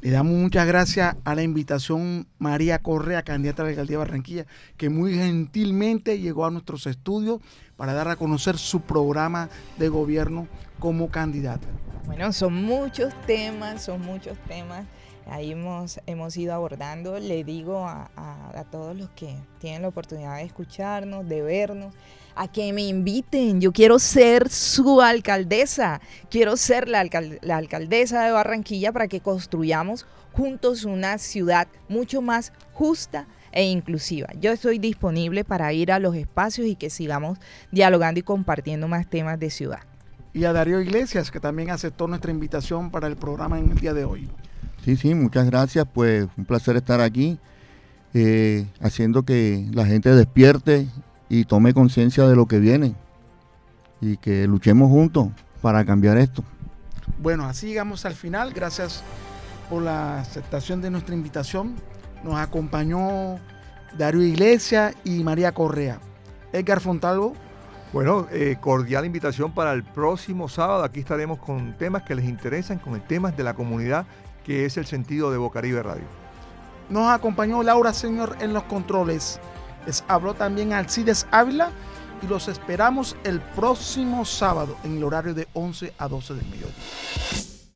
Le damos muchas gracias a la invitación María Correa, candidata a la alcaldía Barranquilla, que muy gentilmente llegó a nuestros estudios para dar a conocer su programa de gobierno como candidata. Bueno, son muchos temas, son muchos temas. Ahí hemos, hemos ido abordando. Le digo a, todos los que tienen la oportunidad de escucharnos, de vernos, a que me inviten. Yo quiero ser su alcaldesa. Quiero ser la, la alcaldesa de Barranquilla para que construyamos juntos una ciudad mucho más justa e inclusiva. Yo estoy disponible para ir a los espacios y que sigamos dialogando y compartiendo más temas de ciudad y a Darío Iglesias, que también aceptó nuestra invitación para el programa en el día de hoy. Sí, sí, muchas gracias. Pues un placer estar aquí. eh, haciendo que la gente despierte y tome conciencia de lo que viene y que luchemos juntos para cambiar esto. Bueno, así llegamos al final. Gracias por la aceptación de nuestra invitación. Nos acompañó Darío Iglesias y María Correa. Edgar Fontalvo. Bueno, eh, cordial invitación para el próximo sábado. Aquí estaremos con temas que les interesan, con el temas de la comunidad, que es el sentido de Bocaribe Radio. Nos acompañó Laura Señor en los controles. Les habló también Alcides Ávila y los esperamos el próximo sábado en el horario de 11 a 12 del mediodía.